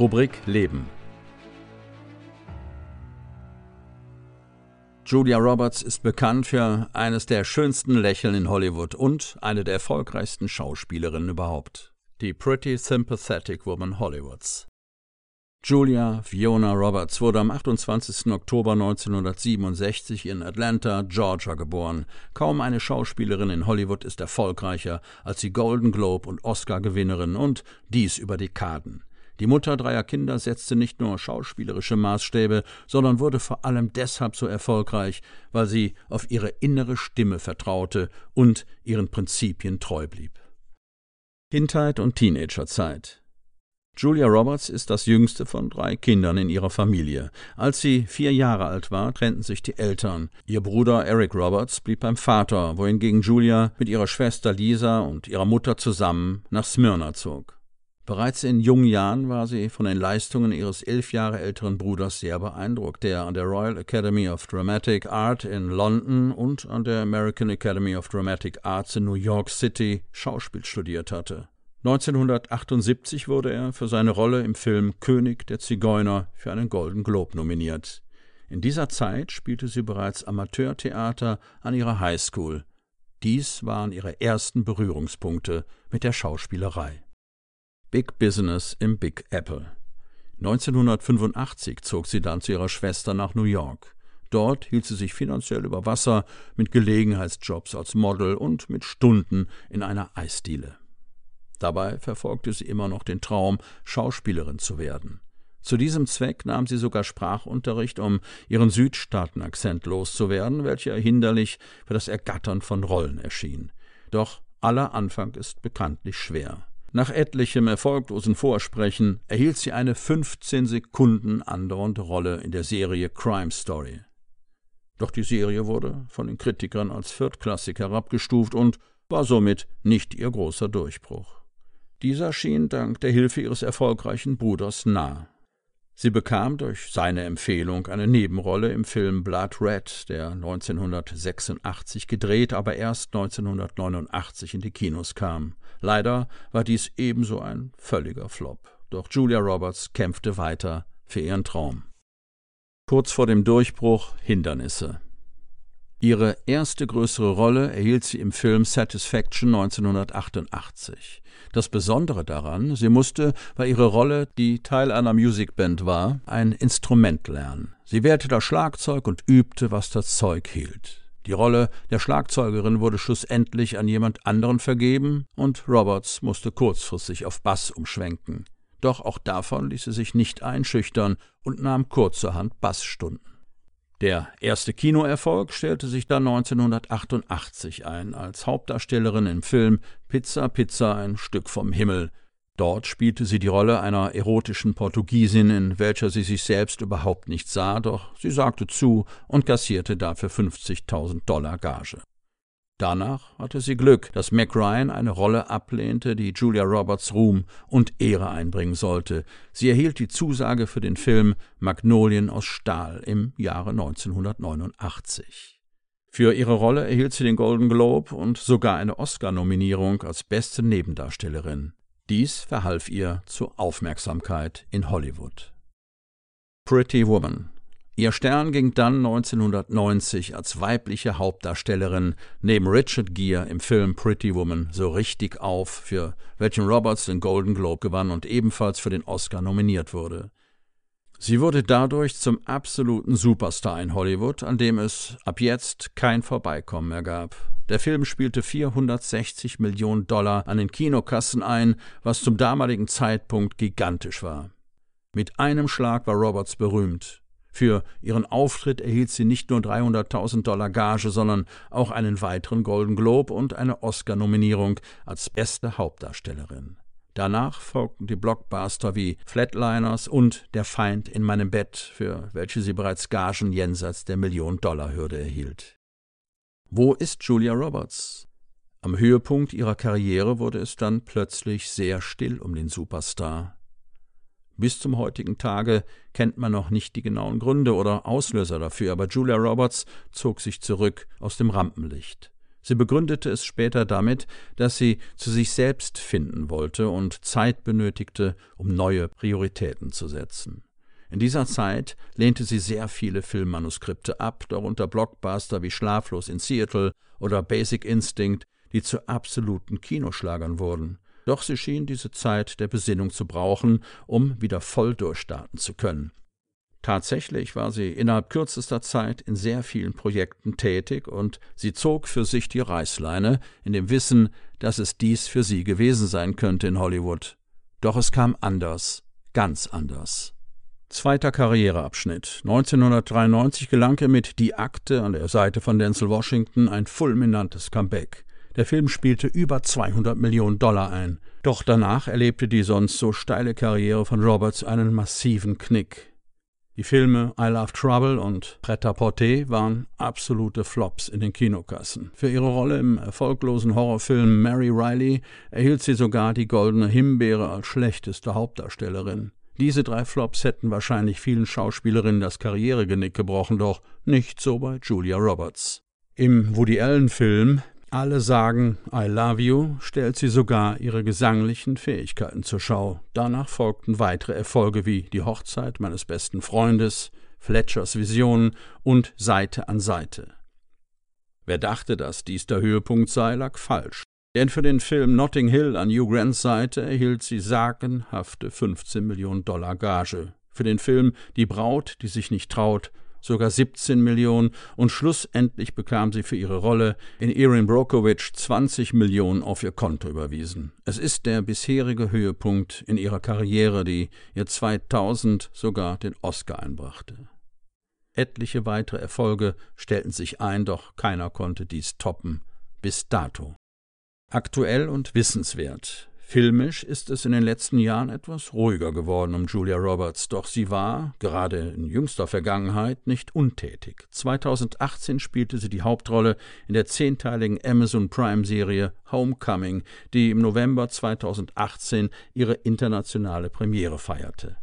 Rubrik Leben. Julia Roberts ist bekannt für eines der schönsten Lächeln in Hollywood und eine der erfolgreichsten Schauspielerinnen überhaupt. Die Pretty Sympathetic Woman Hollywoods. Julia Fiona Roberts wurde am 28. Oktober 1967 in Atlanta, Georgia geboren. Kaum eine Schauspielerin in Hollywood ist erfolgreicher als die Golden Globe und Oscar-Gewinnerin und dies über Dekaden. Die Mutter dreier Kinder setzte nicht nur schauspielerische Maßstäbe, sondern wurde vor allem deshalb so erfolgreich, weil sie auf ihre innere Stimme vertraute und ihren Prinzipien treu blieb. Kindheit und Teenagerzeit Julia Roberts ist das jüngste von drei Kindern in ihrer Familie. Als sie vier Jahre alt war, trennten sich die Eltern. Ihr Bruder Eric Roberts blieb beim Vater, wohingegen Julia mit ihrer Schwester Lisa und ihrer Mutter zusammen nach Smyrna zog. Bereits in jungen Jahren war sie von den Leistungen ihres elf Jahre älteren Bruders sehr beeindruckt, der an der Royal Academy of Dramatic Art in London und an der American Academy of Dramatic Arts in New York City Schauspiel studiert hatte. 1978 wurde er für seine Rolle im Film König der Zigeuner für einen Golden Globe nominiert. In dieser Zeit spielte sie bereits Amateurtheater an ihrer Highschool. Dies waren ihre ersten Berührungspunkte mit der Schauspielerei. Big Business im Big Apple. 1985 zog sie dann zu ihrer Schwester nach New York. Dort hielt sie sich finanziell über Wasser mit Gelegenheitsjobs als Model und mit Stunden in einer Eisdiele. Dabei verfolgte sie immer noch den Traum, Schauspielerin zu werden. Zu diesem Zweck nahm sie sogar Sprachunterricht, um ihren Südstaatenakzent loszuwerden, welcher hinderlich für das Ergattern von Rollen erschien. Doch aller Anfang ist bekanntlich schwer. Nach etlichem erfolglosen Vorsprechen erhielt sie eine 15 Sekunden andauernde Rolle in der Serie Crime Story. Doch die Serie wurde von den Kritikern als viertklassig herabgestuft und war somit nicht ihr großer Durchbruch. Dieser schien dank der Hilfe ihres erfolgreichen Bruders nah. Sie bekam durch seine Empfehlung eine Nebenrolle im Film Blood Red, der 1986 gedreht, aber erst 1989 in die Kinos kam. Leider war dies ebenso ein völliger Flop. Doch Julia Roberts kämpfte weiter für ihren Traum. Kurz vor dem Durchbruch Hindernisse. Ihre erste größere Rolle erhielt sie im Film Satisfaction 1988. Das Besondere daran, sie musste, weil ihre Rolle, die Teil einer Musicband war, ein Instrument lernen. Sie wehrte das Schlagzeug und übte, was das Zeug hielt. Die Rolle der Schlagzeugerin wurde schlussendlich an jemand anderen vergeben und Roberts musste kurzfristig auf Bass umschwenken. Doch auch davon ließ sie sich nicht einschüchtern und nahm kurzerhand Bassstunden. Der erste Kinoerfolg stellte sich dann 1988 ein, als Hauptdarstellerin im Film Pizza Pizza ein Stück vom Himmel. Dort spielte sie die Rolle einer erotischen Portugiesin, in welcher sie sich selbst überhaupt nicht sah, doch sie sagte zu und kassierte dafür 50.000 Dollar Gage. Danach hatte sie Glück, dass Mac Ryan eine Rolle ablehnte, die Julia Roberts Ruhm und Ehre einbringen sollte. Sie erhielt die Zusage für den Film Magnolien aus Stahl im Jahre 1989. Für ihre Rolle erhielt sie den Golden Globe und sogar eine Oscar-Nominierung als beste Nebendarstellerin. Dies verhalf ihr zur Aufmerksamkeit in Hollywood. Pretty Woman Ihr Stern ging dann 1990 als weibliche Hauptdarstellerin neben Richard Gere im Film Pretty Woman so richtig auf, für welchen Roberts den Golden Globe gewann und ebenfalls für den Oscar nominiert wurde. Sie wurde dadurch zum absoluten Superstar in Hollywood, an dem es ab jetzt kein Vorbeikommen mehr gab. Der Film spielte 460 Millionen Dollar an den Kinokassen ein, was zum damaligen Zeitpunkt gigantisch war. Mit einem Schlag war Roberts berühmt. Für ihren Auftritt erhielt sie nicht nur 300.000 Dollar Gage, sondern auch einen weiteren Golden Globe und eine Oscar-Nominierung als beste Hauptdarstellerin. Danach folgten die Blockbuster wie Flatliners und Der Feind in meinem Bett, für welche sie bereits Gagen jenseits der Million-Dollar-Hürde erhielt. Wo ist Julia Roberts? Am Höhepunkt ihrer Karriere wurde es dann plötzlich sehr still um den Superstar. Bis zum heutigen Tage kennt man noch nicht die genauen Gründe oder Auslöser dafür, aber Julia Roberts zog sich zurück aus dem Rampenlicht. Sie begründete es später damit, dass sie zu sich selbst finden wollte und Zeit benötigte, um neue Prioritäten zu setzen. In dieser Zeit lehnte sie sehr viele Filmmanuskripte ab, darunter Blockbuster wie Schlaflos in Seattle oder Basic Instinct, die zu absoluten Kinoschlagern wurden. Doch sie schien diese Zeit der Besinnung zu brauchen, um wieder voll durchstarten zu können. Tatsächlich war sie innerhalb kürzester Zeit in sehr vielen Projekten tätig und sie zog für sich die Reißleine, in dem Wissen, dass es dies für sie gewesen sein könnte in Hollywood. Doch es kam anders, ganz anders. Zweiter Karriereabschnitt. 1993 gelang er mit Die Akte an der Seite von Denzel Washington ein fulminantes Comeback. Der Film spielte über 200 Millionen Dollar ein. Doch danach erlebte die sonst so steile Karriere von Roberts einen massiven Knick. Die Filme I Love Trouble und Pret-à-Porter waren absolute Flops in den Kinokassen. Für ihre Rolle im erfolglosen Horrorfilm Mary Riley erhielt sie sogar die Goldene Himbeere als schlechteste Hauptdarstellerin. Diese drei Flops hätten wahrscheinlich vielen Schauspielerinnen das Karrieregenick gebrochen, doch nicht so bei Julia Roberts. Im Woody Allen-Film alle sagen I love you, stellt sie sogar ihre gesanglichen Fähigkeiten zur Schau. Danach folgten weitere Erfolge wie Die Hochzeit meines besten Freundes, Fletchers Visionen und Seite an Seite. Wer dachte, dass dies der Höhepunkt sei, lag falsch. Denn für den Film Notting Hill an Hugh Grants Seite erhielt sie sagenhafte 15 Millionen Dollar Gage. Für den Film Die Braut, die sich nicht traut, sogar 17 Millionen und schlussendlich bekam sie für ihre Rolle in Erin Brockovich 20 Millionen auf ihr Konto überwiesen. Es ist der bisherige Höhepunkt in ihrer Karriere, die ihr 2000 sogar den Oscar einbrachte. Etliche weitere Erfolge stellten sich ein, doch keiner konnte dies toppen bis dato. Aktuell und wissenswert. Filmisch ist es in den letzten Jahren etwas ruhiger geworden um Julia Roberts, doch sie war, gerade in jüngster Vergangenheit, nicht untätig. 2018 spielte sie die Hauptrolle in der zehnteiligen Amazon Prime-Serie Homecoming, die im November 2018 ihre internationale Premiere feierte.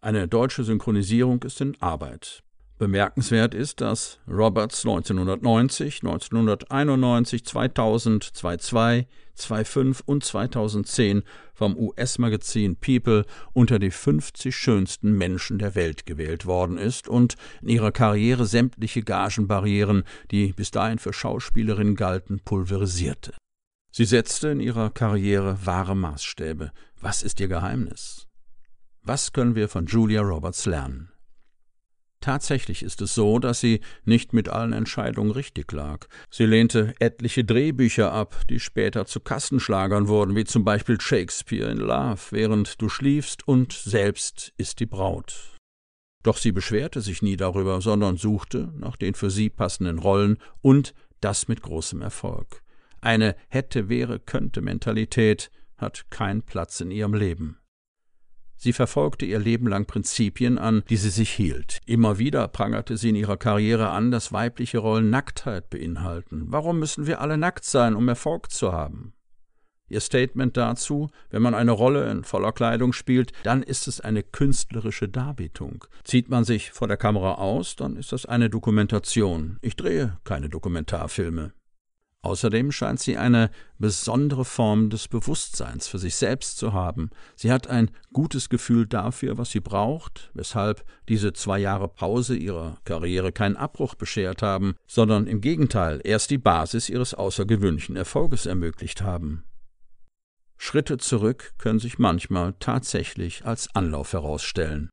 Eine deutsche Synchronisierung ist in Arbeit. Bemerkenswert ist, dass Roberts 1990, 1991, 2000, 2002, 2005 und 2010 vom US-Magazin People unter die 50 schönsten Menschen der Welt gewählt worden ist und in ihrer Karriere sämtliche Gagenbarrieren, die bis dahin für Schauspielerinnen galten, pulverisierte. Sie setzte in ihrer Karriere wahre Maßstäbe. Was ist ihr Geheimnis? Was können wir von Julia Roberts lernen? Tatsächlich ist es so, dass sie nicht mit allen Entscheidungen richtig lag. Sie lehnte etliche Drehbücher ab, die später zu Kassenschlagern wurden, wie zum Beispiel Shakespeare in Love, während du schliefst und selbst ist die Braut. Doch sie beschwerte sich nie darüber, sondern suchte nach den für sie passenden Rollen und das mit großem Erfolg. Eine hätte, wäre, könnte Mentalität hat keinen Platz in ihrem Leben. Sie verfolgte ihr Leben lang Prinzipien an, die sie sich hielt. Immer wieder prangerte sie in ihrer Karriere an, dass weibliche Rollen Nacktheit beinhalten. Warum müssen wir alle nackt sein, um Erfolg zu haben? Ihr Statement dazu, wenn man eine Rolle in voller Kleidung spielt, dann ist es eine künstlerische Darbietung. Zieht man sich vor der Kamera aus, dann ist das eine Dokumentation. Ich drehe keine Dokumentarfilme. Außerdem scheint sie eine besondere Form des Bewusstseins für sich selbst zu haben. Sie hat ein gutes Gefühl dafür, was sie braucht, weshalb diese zwei Jahre Pause ihrer Karriere keinen Abbruch beschert haben, sondern im Gegenteil erst die Basis ihres außergewöhnlichen Erfolges ermöglicht haben. Schritte zurück können sich manchmal tatsächlich als Anlauf herausstellen.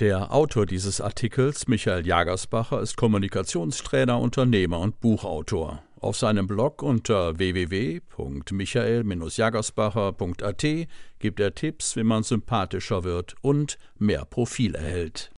Der Autor dieses Artikels, Michael Jagersbacher, ist Kommunikationstrainer, Unternehmer und Buchautor. Auf seinem Blog unter www.michael-jagersbacher.at gibt er Tipps, wie man sympathischer wird und mehr Profil erhält.